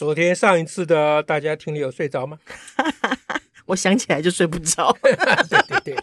昨天上一次的大家听了有睡着吗？我想起来就睡不着。对对对。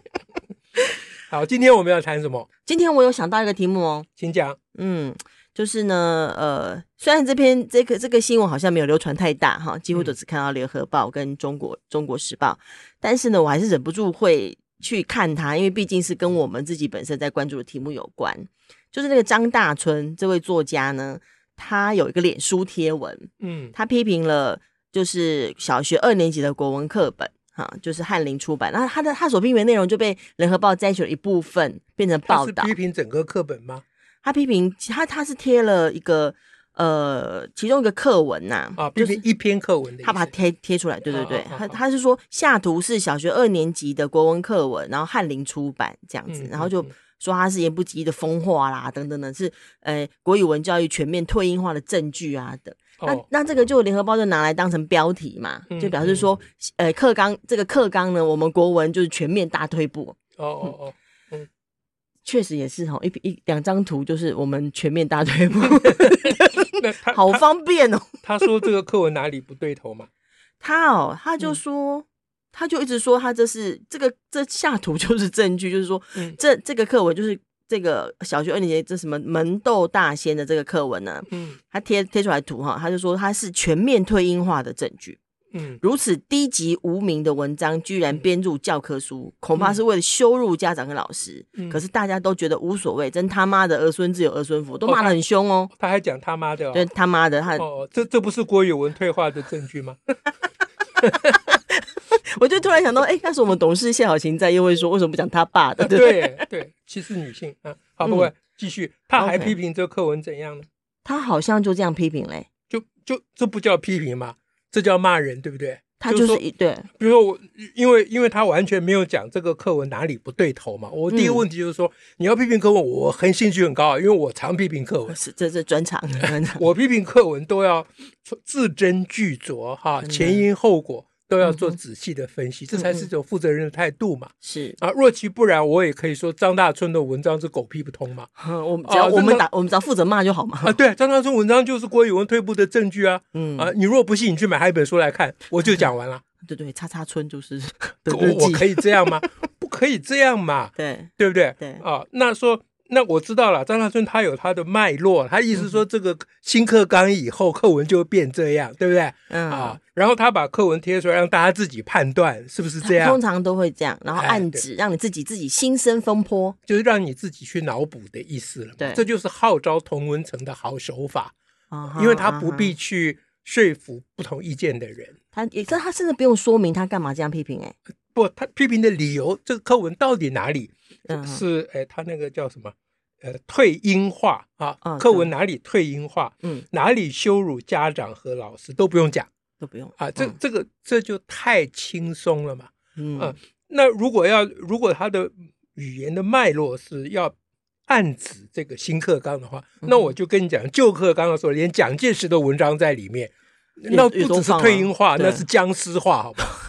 好，今天我们要谈什么？今天我有想到一个题目哦，请讲。嗯，就是呢，呃，虽然这篇这个这个新闻好像没有流传太大哈，几乎都只看到《联合报》跟中国《中国时报》，但是呢，我还是忍不住会去看它，因为毕竟是跟我们自己本身在关注的题目有关。就是那个张大春这位作家呢。他有一个脸书贴文，嗯，他批评了就是小学二年级的国文课本，哈，就是翰林出版，那他的他所批评的内容就被联合报摘取了一部分变成报道。批评整个课本吗？他批评他他是贴了一个呃其中一个课文呐，啊，啊，就是一篇课文的，他把它贴贴出来，对对对，他他是说下图是小学二年级的国文课文，然后翰林出版这样子，嗯、然后就。嗯说他是言不及义的疯话啦，等等等，是呃国语文教育全面退英化的证据啊等。那、哦、那这个就联合报就拿来当成标题嘛，嗯、就表示说，嗯、呃课纲这个课纲呢，我们国文就是全面大退步。哦哦哦，嗯，确实也是哈，一一两张图就是我们全面大退步，好方便哦。他说这个课文哪里不对头嘛？他哦，他就说。嗯他就一直说，他这是这个这下图 就是证据，就是说，嗯、这这个课文就是这个小学二年级这什么门斗大仙的这个课文呢，嗯，他贴贴出来图哈，他就说他是全面退英化的证据，嗯，如此低级无名的文章居然编入教科书，嗯、恐怕是为了羞辱家长跟老师，嗯、可是大家都觉得无所谓，真他妈的儿孙自有儿孙福，都骂得很凶哦，他还讲他妈的、哦，对他妈的，他哦，这这不是郭语文退化的证据吗？我就突然想到，哎、欸，要是我们董事谢小琴在，又会说为什么不讲他爸的？对对，歧视女性啊。好，不过继续，他还批评这个课文怎样呢？他好像就这样批评嘞，就就这不叫批评嘛？这叫骂人，对不对？他就是一对，比如说我，因为因为他完全没有讲这个课文哪里不对头嘛。我第一个问题就是说，嗯、你要批评课文，我很兴趣很高啊，因为我常批评课文，是这是专长，专长。我批评课文都要字斟句酌哈，前因后果。都要做仔细的分析，嗯、这才是一种负责任的态度嘛。是啊，若其不然，我也可以说张大春的文章是狗屁不通嘛。我们只要我们打，啊、我们只要负责骂就好嘛。啊，对，张大春文章就是郭宇文退步的证据啊。嗯啊，你如果不信，你去买他一本书来看，我就讲完了。对对，叉叉春就是我，我可以这样吗？不可以这样嘛。对，对不对？对啊，那说。那我知道了，张大春他有他的脉络，他意思说这个新课纲以后课文就会变这样，对不对？嗯啊，然后他把课文贴出来，让大家自己判断是不是这样。通常都会这样，然后暗指让你自己自己心生风波，就是让你自己去脑补的意思了。对，这就是号召同文层的好手法，因为他不必去说服不同意见的人。他也这他甚至不用说明他干嘛这样批评哎。不，他批评的理由，这个课文到底哪里？是哎，他那个叫什么？呃，退音化啊，课文哪里退音化？嗯，哪里羞辱家长和老师都不用讲，都不用啊。这这个这就太轻松了嘛。嗯，那如果要如果他的语言的脉络是要暗指这个新课纲的话，那我就跟你讲，旧课纲的时候连蒋介石的文章在里面，那不只是退音化，那是僵尸化，好不好？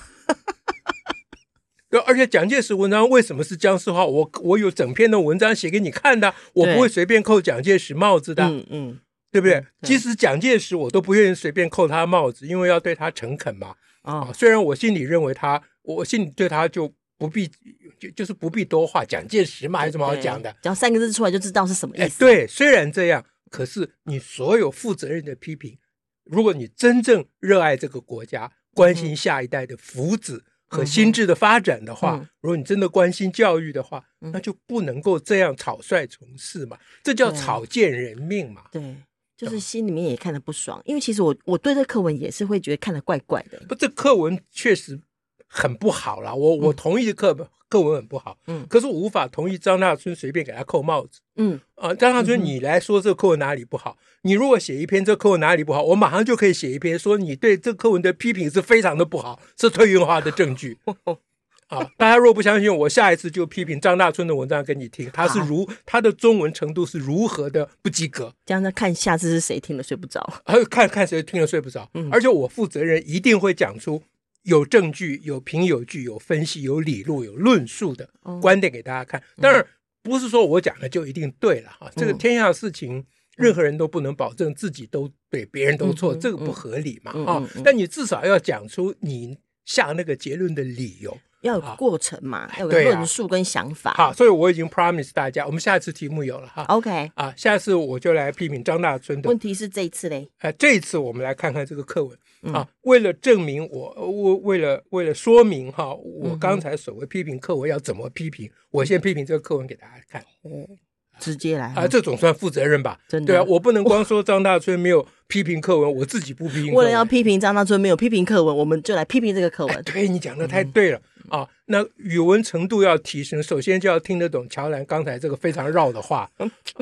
对，而且蒋介石文章为什么是僵尸化？我我有整篇的文章写给你看的，我不会随便扣蒋介石帽子的，嗯嗯，对不对？即使蒋介石，我都不愿意随便扣他帽子，因为要对他诚恳嘛。啊，虽然我心里认为他，我心里对他就不必就就是不必多话，蒋介石嘛，还有什么好讲的？只要三个字出来就知道是什么意思。对，虽然这样，可是你所有负责任的批评，如果你真正热爱这个国家，关心下一代的福祉。和心智的发展的话，嗯、如果你真的关心教育的话，嗯、那就不能够这样草率从事嘛，这叫草菅人命嘛。对，就是心里面也看得不爽，因为其实我我对这课文也是会觉得看得怪怪的。不，这课文确实很不好了。我我同意课本课文很不好，嗯，可是我无法同意张大春随便给他扣帽子，嗯啊，张大春，你来说这个课文哪里不好？你如果写一篇这个课文哪里不好，我马上就可以写一篇说你对这课文的批评是非常的不好，是退运化的证据。啊！大家若不相信我，下一次就批评张大春的文章给你听，他是如他的中文程度是如何的不及格。这样子看下次是谁听了睡不着？还有看看谁听了睡不着。嗯，而且我负责人一定会讲出有证据、有凭有据、有分析、有理路、有论述的观点给大家看。当然不是说我讲的就一定对了哈，这个天下事情任何人都不能保证自己都对，别人都错，这个不合理嘛啊！但你至少要讲出你下那个结论的理由。要有过程嘛，要有论述跟想法。好，所以我已经 promise 大家，我们下一次题目有了哈。OK，啊，下次我就来批评张大春的。问题是这一次嘞？呃，这一次我们来看看这个课文啊。为了证明我，我为了为了说明哈，我刚才所谓批评课文要怎么批评，我先批评这个课文给大家看。嗯直接来啊，这总算负责任吧？真的对啊，我不能光说张大春没有批评课文，我自己不批评。为了要批评张大春没有批评课文，我们就来批评这个课文。对，你讲的太对了。啊，那语文程度要提升，首先就要听得懂乔兰刚才这个非常绕的话，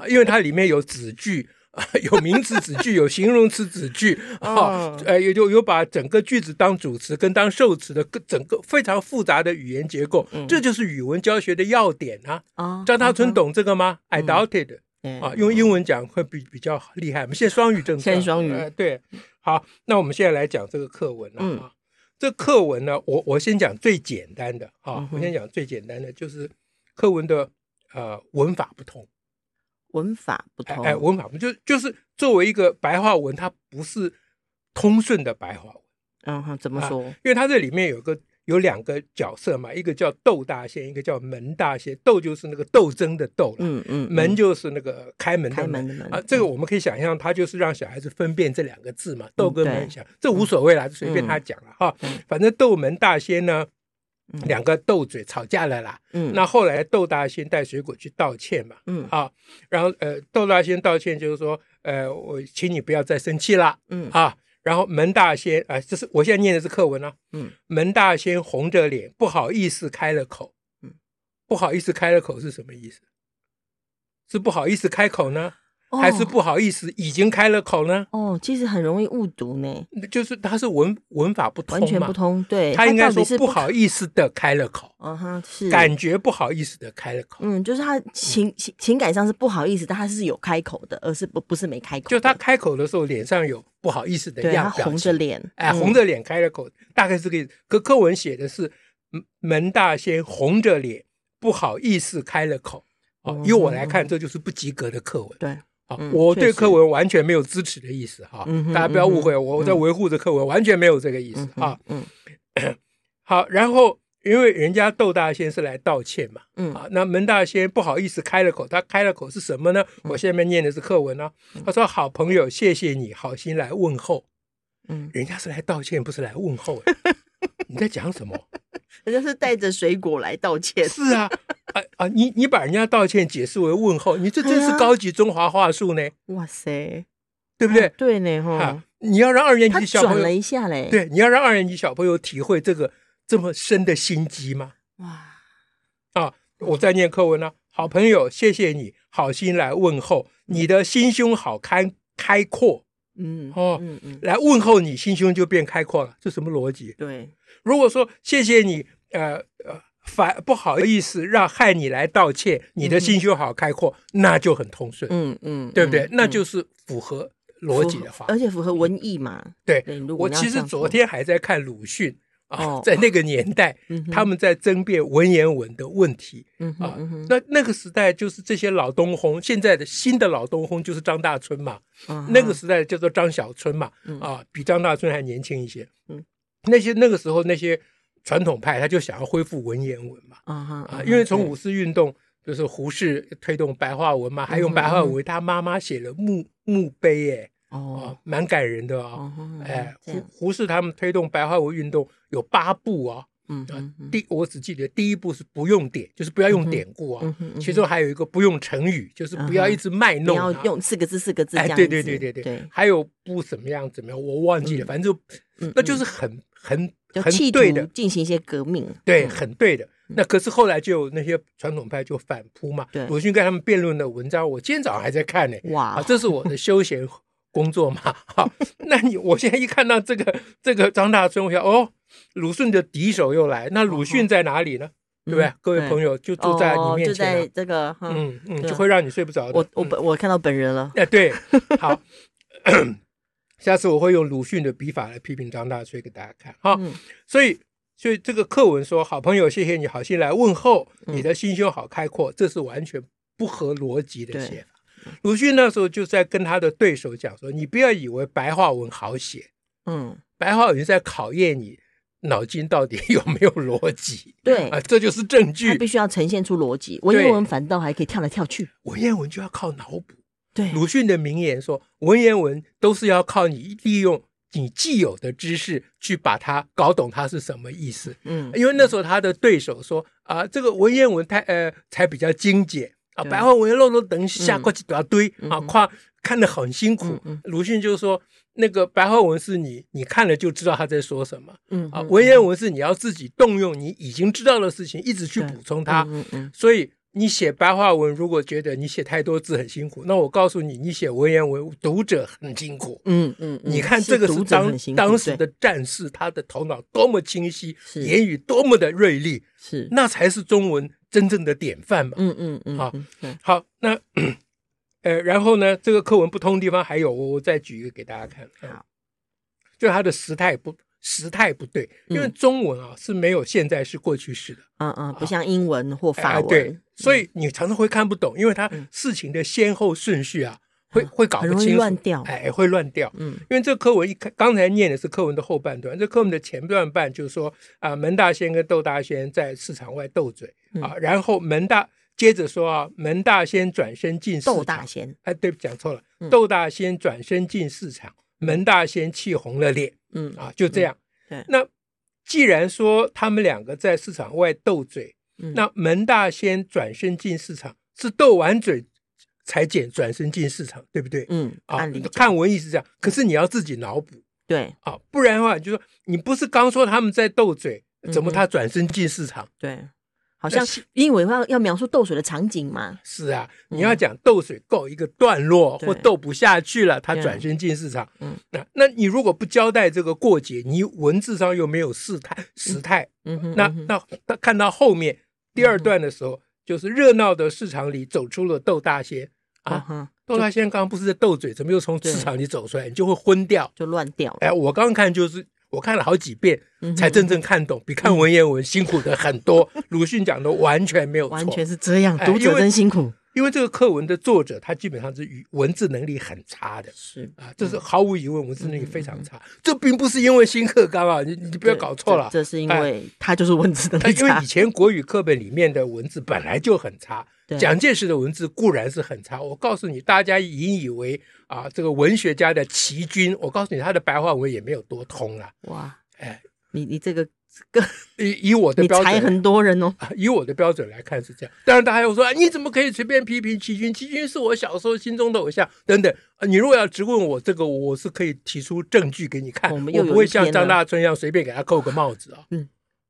因为它里面有子句啊，有名词子句，有形容词子句 啊，呃，也就有把整个句子当主词跟当受词的整个非常复杂的语言结构，嗯、这就是语文教学的要点啊。啊，张大春懂这个吗？I doubted、嗯。啊，用英文讲会比比较厉害。我们现在双语政策，现在双语、呃。对，好，那我们现在来讲这个课文了啊。嗯这课文呢，我我先讲最简单的啊，嗯、我先讲最简单的，就是课文的呃文法不通，文法不通，哎，哎，文法不就就是作为一个白话文，它不是通顺的白话文。嗯哼，怎么说？啊、因为它这里面有个。有两个角色嘛，一个叫窦大仙，一个叫门大仙。窦就是那个斗争的斗，嗯嗯，门就是那个开门的门啊。这个我们可以想象，他就是让小孩子分辨这两个字嘛，斗跟门。想这无所谓啦，就随便他讲了哈。反正窦门大仙呢，两个斗嘴吵架了啦。嗯，那后来窦大仙带水果去道歉嘛。嗯啊，然后呃，窦大仙道歉就是说，呃，我请你不要再生气了。嗯啊。然后门大仙啊，这是我现在念的是课文啊。嗯，门大仙红着脸，不好意思开了口。嗯，不好意思开了口是什么意思？是不好意思开口呢？还是不好意思，已经开了口呢？哦，其实很容易误读呢。就是它是文文法不通，完全不通。对，他应该说不好意思的开了口。嗯哼，是感觉不好意思的开了口。嗯，就是他情情情感上是不好意思，但他是有开口的，而是不不是没开口。就他开口的时候，脸上有不好意思的样子，红着脸，哎，红着脸开了口，大概是这个。可课文写的是门大仙红着脸，不好意思开了口。哦，由我来看，这就是不及格的课文。对。好，我对课文完全没有支持的意思哈，大家不要误会，我在维护着课文，完全没有这个意思啊。嗯，好，然后因为人家窦大仙是来道歉嘛，嗯，啊，那门大仙不好意思开了口，他开了口是什么呢？我下面念的是课文呢，他说：“好朋友，谢谢你好心来问候。”嗯，人家是来道歉，不是来问候。你在讲什么？人家是带着水果来道歉。是啊。啊啊！你你把人家道歉解释为问候，你这真是高级中华话术呢！哇塞，对不对？对呢，哈！你要让二年级小朋友转了一下嘞，对，你要让二年级小朋友体会这个这么深的心机吗？哇！啊，我在念课文呢，好朋友，谢谢你好心来问候，你的心胸好开开阔，嗯哦，嗯嗯，来问候你，心胸就变开阔了，这什么逻辑？对，如果说谢谢你，呃呃。反不好意思，让害你来道歉，你的心胸好开阔，那就很通顺，嗯嗯，对不对？那就是符合逻辑的话，而且符合文艺嘛。对，我其实昨天还在看鲁迅啊，在那个年代，他们在争辩文言文的问题啊。那那个时代就是这些老东轰，现在的新的老东轰就是张大春嘛。那个时代叫做张小春嘛，啊，比张大春还年轻一些。嗯，那些那个时候那些。传统派他就想要恢复文言文嘛，啊，因为从五四运动就是胡适推动白话文嘛，还用白话文他妈妈写了墓墓碑，哎，哦，蛮感人的啊，哎，胡胡适他们推动白话文运动有八步啊，嗯，第我只记得第一步是不用典，就是不要用典故啊，其中还有一个不用成语，就是不要一直卖弄，要用四个字四个字，哎，对对对对对，还有不怎么样怎么样，我忘记了，反正就那就是很很。很对的，进行一些革命，对，很对的。那可是后来就有那些传统派就反扑嘛。对，鲁迅跟他们辩论的文章，我今天早上还在看呢。哇，啊，这是我的休闲工作嘛。好，那你我现在一看到这个这个张大春，我想哦，鲁迅的敌手又来。那鲁迅在哪里呢？对不对？各位朋友就坐在你面前，就在这个，嗯嗯，就会让你睡不着的。我我本我看到本人了。哎，对，好，下次我会用鲁迅的笔法来批评张大春给大家看。哈，所以。所以这个课文说：“好朋友，谢谢你好心来问候，你的心胸好开阔。”这是完全不合逻辑的写法。鲁迅那时候就在跟他的对手讲说：“你不要以为白话文好写，嗯，白话文在考验你脑筋到底有没有逻辑。对啊，这就是证据。他必须要呈现出逻辑。文言文反倒还可以跳来跳去，文言文就要靠脑补。对，鲁迅的名言说：文言文都是要靠你利用。”你既有的知识去把它搞懂，它是什么意思？嗯，因为那时候他的对手说啊，这个文言文太呃才比较精简啊，白话文漏漏等下过去一大堆啊，夸看得很辛苦。鲁迅就说，那个白话文是你你看了就知道他在说什么，嗯啊，文言文是你要自己动用你已经知道的事情，一直去补充它，嗯嗯，所以。你写白话文，如果觉得你写太多字很辛苦，那我告诉你，你写文言文，读者很辛苦。嗯嗯，你看这个是当当时的战士，他的头脑多么清晰，言语多么的锐利，是那才是中文真正的典范嘛。嗯嗯嗯，好，好，那呃，然后呢，这个课文不通的地方还有，我我再举一个给大家看。好，就它的时态不。时态不对，因为中文啊是没有现在是、过去式的，嗯嗯，不像英文或法文，对，所以你常常会看不懂，因为它事情的先后顺序啊，会会搞不清楚，乱掉，哎，会乱掉，嗯，因为这课文一开，刚才念的是课文的后半段，这课文的前段半就是说啊，门大仙跟窦大仙在市场外斗嘴啊，然后门大接着说啊，门大仙转身进市场，窦大仙，哎，对，讲错了，窦大仙转身进市场，门大仙气红了脸。嗯啊，就这样。对，那既然说他们两个在市场外斗嘴，那门大仙转身进市场是斗完嘴才转转身进市场，对不对？嗯啊，看文意是这样，可是你要自己脑补。对啊，不然的话，就说你不是刚说他们在斗嘴，怎么他转身进市场？对。好像因为要要描述斗水的场景嘛？是啊，你要讲斗水够一个段落，或斗不下去了，他转身进市场。嗯，那那你如果不交代这个过节，你文字上又没有事态时态，嗯哼，那那他看到后面第二段的时候，就是热闹的市场里走出了窦大仙啊，窦大仙刚刚不是在斗嘴，怎么又从市场里走出来？你就会昏掉，就乱掉。哎，我刚刚看就是。我看了好几遍才真正看懂，比看文言文辛苦的很多。鲁迅讲的完全没有错，完全是这样，读者真辛苦。因为这个课文的作者他基本上是语文字能力很差的，是啊，这是毫无疑问，文字能力非常差。这并不是因为新课纲啊，你你不要搞错了，这是因为他就是文字能力差。因为以前国语课本里面的文字本来就很差。蒋介石的文字固然是很差，我告诉你，大家引以为啊，这个文学家的奇君，我告诉你，他的白话文也没有多通啊。哇，哎，你你这个个以以我的标准，才很多人哦。以我的标准来看是这样，当然大家又说，啊，你怎么可以随便批评奇君？奇君是我小时候心中的偶像等等。你如果要质问我这个，我是可以提出证据给你看，我，我不会像张大春一样随便给他扣个帽子啊。嗯，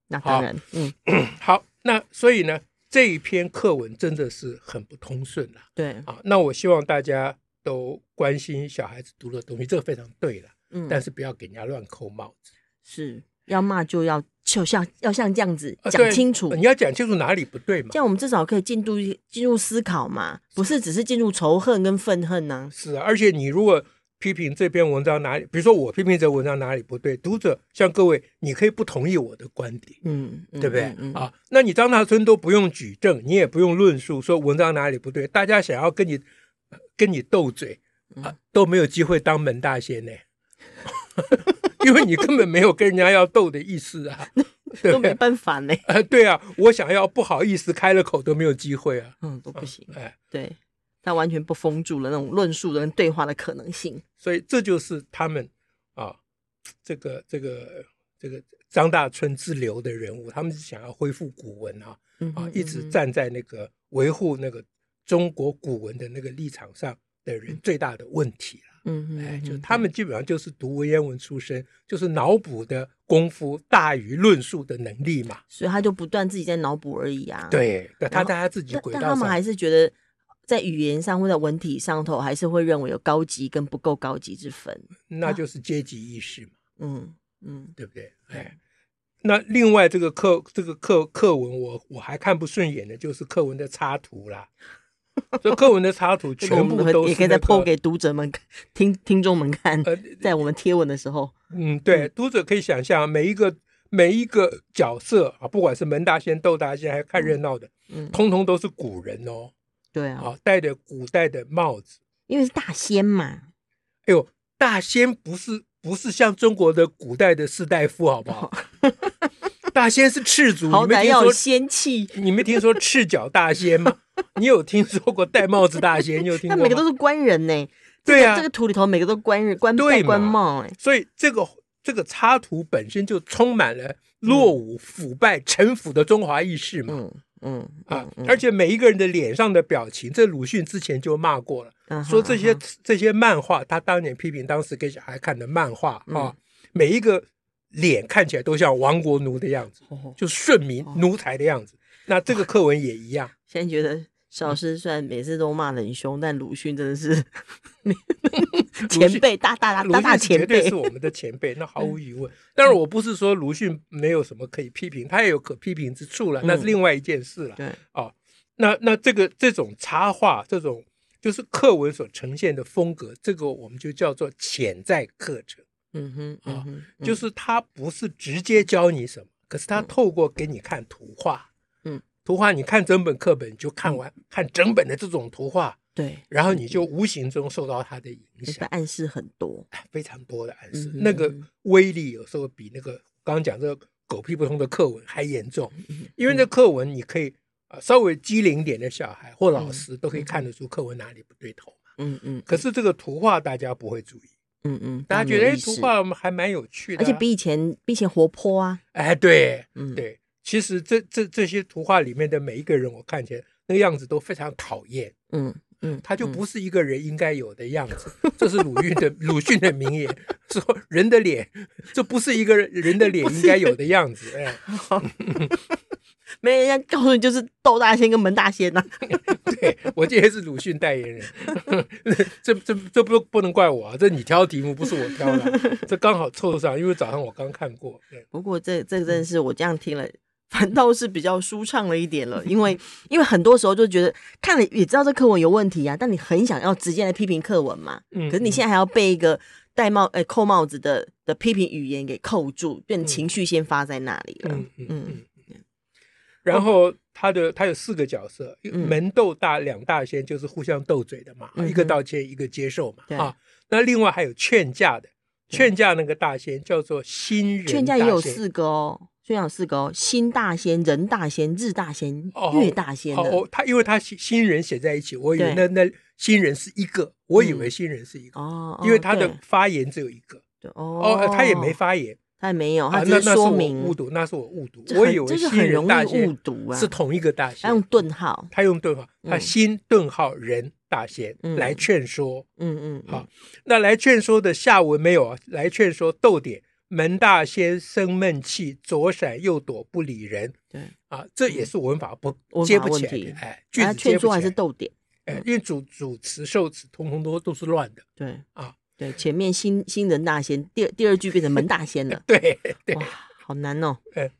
那当然，嗯，好，那所以呢？这一篇课文真的是很不通顺了，对。啊，那我希望大家都关心小孩子读的东西，这个非常对了，嗯，但是不要给人家乱扣帽子，是要骂就要就像 要像这样子讲清楚，你要讲清楚哪里不对嘛，这样我们至少可以进入进入思考嘛，不是只是进入仇恨跟愤恨呢？是啊，而且你如果。批评这篇文章哪里？比如说我批评这文章哪里不对？读者像各位，你可以不同意我的观点，嗯，嗯对不对？嗯嗯、啊，那你张大春都不用举证，你也不用论述说文章哪里不对，大家想要跟你跟你斗嘴啊，都没有机会当门大仙呢，因为你根本没有跟人家要斗的意思啊，对都没办法呢。啊，对啊，我想要不好意思开了口都没有机会啊，嗯，都不行，哎，对。他完全不封住了那种论述的跟对话的可能性，所以这就是他们啊，这个这个这个张大春之流的人物，他们是想要恢复古文啊，嗯、哼啊，一直站在那个维护那个中国古文的那个立场上的人最大的问题了。嗯嗯，哎，就他们基本上就是读文言文出身，就是脑补的功夫大于论述的能力嘛，所以他就不断自己在脑补而已啊。对，他在他自己轨道上，但他们还是觉得在语言上或者文体上头，还是会认为有高级跟不够高级之分，那就是阶级意识嘛。嗯嗯，对不对？哎。那另外这个课这个课课文我我还看不顺眼的就是课文的插图啦，这课文的插图 全部都可以再 po 给读者们听听众们看，在我们贴文的时候，嗯，对，读者可以想象每一个每一个角色啊，不管是门大仙、窦大仙，还是看热闹的，嗯，通通都是古人哦，对啊，啊，戴着古代的帽子，因为是大仙嘛，哎呦，大仙不是。不是像中国的古代的士大夫，好不好？大仙是赤足，好歹要有仙气。你没听说赤脚大仙吗？你有听说过戴帽子大仙？你有听过？那每个都是官人呢。对呀，这个图里头每个都官人，官戴官帽。哎，所以这个这个插图本身就充满了落伍、腐败、陈腐的中华意识嘛。嗯嗯啊，而且每一个人的脸上的表情，这鲁迅之前就骂过了。说这些这些漫画，他当年批评当时给小孩看的漫画啊，每一个脸看起来都像亡国奴的样子，就顺民奴才的样子。那这个课文也一样。现在觉得小师虽然每次都骂得很凶，但鲁迅真的是 前辈，大大大大前辈，绝对是我们的前辈，那毫无疑问。但是我不是说鲁迅没有什么可以批评，他也有可批评之处了，那是另外一件事了。对，哦，那那这个这种插画这种。就是课文所呈现的风格，这个我们就叫做潜在课程。嗯哼，啊，就是他不是直接教你什么，可是他透过给你看图画，嗯，图画你看整本课本就看完，看整本的这种图画，对，然后你就无形中受到它的影响，暗示很多，非常多的暗示，那个威力有时候比那个刚刚讲这个狗屁不通的课文还严重，因为那课文你可以。啊，稍微机灵点的小孩或老师都可以看得出课文哪里不对头嘛。嗯嗯。可是这个图画大家不会注意。嗯嗯。大家觉得图画还蛮有趣的，而且比以前比以前活泼啊。哎，对，嗯对。其实这这这些图画里面的每一个人，我看起来那个样子都非常讨厌。嗯嗯。他就不是一个人应该有的样子。这是鲁迅的 鲁迅的名言，说人的脸，这不是一个人的脸应该有的样子。哎。没人家告诉你，就是窦大仙跟门大仙呐、啊。对，我今天是鲁迅代言人，这这这不不能怪我啊，这你挑题目不是我挑的，这刚好凑上，因为早上我刚看过。不过这这真是我这样听了，反倒是比较舒畅了一点了，因为因为很多时候就觉得看了也知道这课文有问题啊，但你很想要直接来批评课文嘛。嗯。可是你现在还要被一个戴帽呃扣帽子的的批评语言给扣住，变情绪先发在那里了。嗯嗯。嗯然后他的他有四个角色，门斗大两大仙就是互相斗嘴的嘛，一个道歉一个接受嘛啊。那另外还有劝架的，劝架那个大仙叫做新人。劝架也有四个哦，劝架有四个哦，心大仙、人大仙、日大仙、月大仙的。哦，他因为他新新人写在一起，我以为那那新人是一个，我以为新人是一个哦，因为他的发言只有一个。哦，他也没发言。他也没有，他只是说明。误读，那是我误读。我以为新人大仙误读啊，是同一个大仙。他用顿号，他用顿号，他新顿号人大仙来劝说。嗯嗯，好，那来劝说的下文没有啊？来劝说逗点，门大仙生闷气，左闪右躲不理人。对啊，这也是文法不接不起来的。哎，句子接不起来。劝说还是逗点？哎，因为主主词受词通通都都是乱的。对啊。对，前面新新人大仙，第二第二句变成门大仙了。对，对，哇，好难哦。嗯，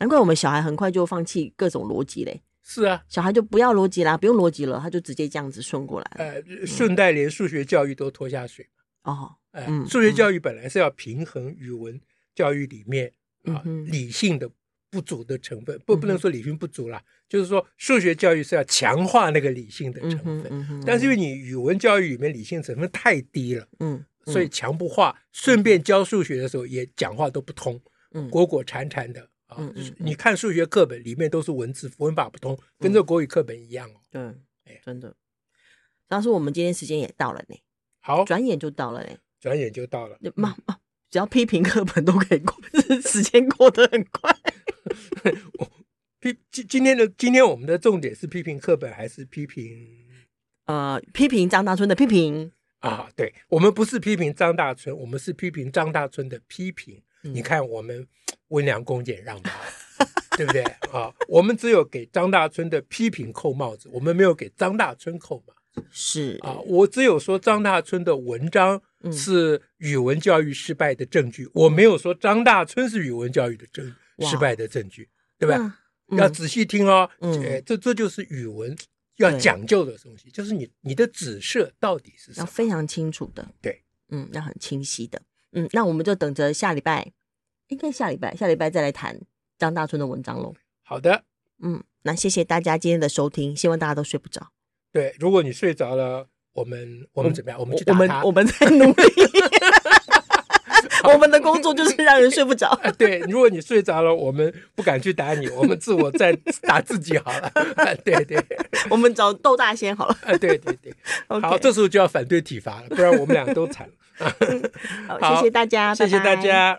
难怪我们小孩很快就放弃各种逻辑嘞。是啊，小孩就不要逻辑啦，不用逻辑了，他就直接这样子顺过来。呃，顺带连数学教育都拖下水。哦，哎，数学教育本来是要平衡语文教育里面啊理性的。不足的成分，不不能说理性不足啦，嗯、就是说数学教育是要强化那个理性的成分，嗯嗯、但是因为你语文教育里面理性成分太低了，嗯，所以强不化，顺便教数学的时候也讲话都不通，嗯，裹裹缠缠的啊，嗯嗯、你看数学课本里面都是文字，文法不通，跟这国语课本一样哦，对，哎，真的。当时我们今天时间也到了呢，好，转眼就到了呢，转眼就到了，妈妈，只要批评课本都可以过，时间过得很快。我批今今天的今天我们的重点是批评课本还是批评？呃，批评张大春的批评。啊，对，我们不是批评张大春，我们是批评张大春的批评。嗯、你看，我们温良恭俭让吧，对不对啊？我们只有给张大春的批评扣帽子，我们没有给张大春扣帽子。是啊，我只有说张大春的文章是语文教育失败的证据，嗯、我没有说张大春是语文教育的证失败的证据，对吧？嗯、要仔细听哦，嗯、哎，这这就是语文。要讲究的东西，就是你你的指涉到底是什么？要非常清楚的，对，嗯，要很清晰的，嗯，那我们就等着下礼拜，应该下礼拜，下礼拜再来谈张大春的文章喽。好的，嗯，那谢谢大家今天的收听，希望大家都睡不着。对，如果你睡着了，我们我们怎么样？我们去打他。我们我们在努力。我们的工作就是让人睡不着。对，如果你睡着了，我们不敢去打你，我们自我在打自己好了。对对，我们找窦大仙好了。对对对，好，这时候就要反对体罚了，不然我们俩都惨了。好，谢谢大家，谢谢大家。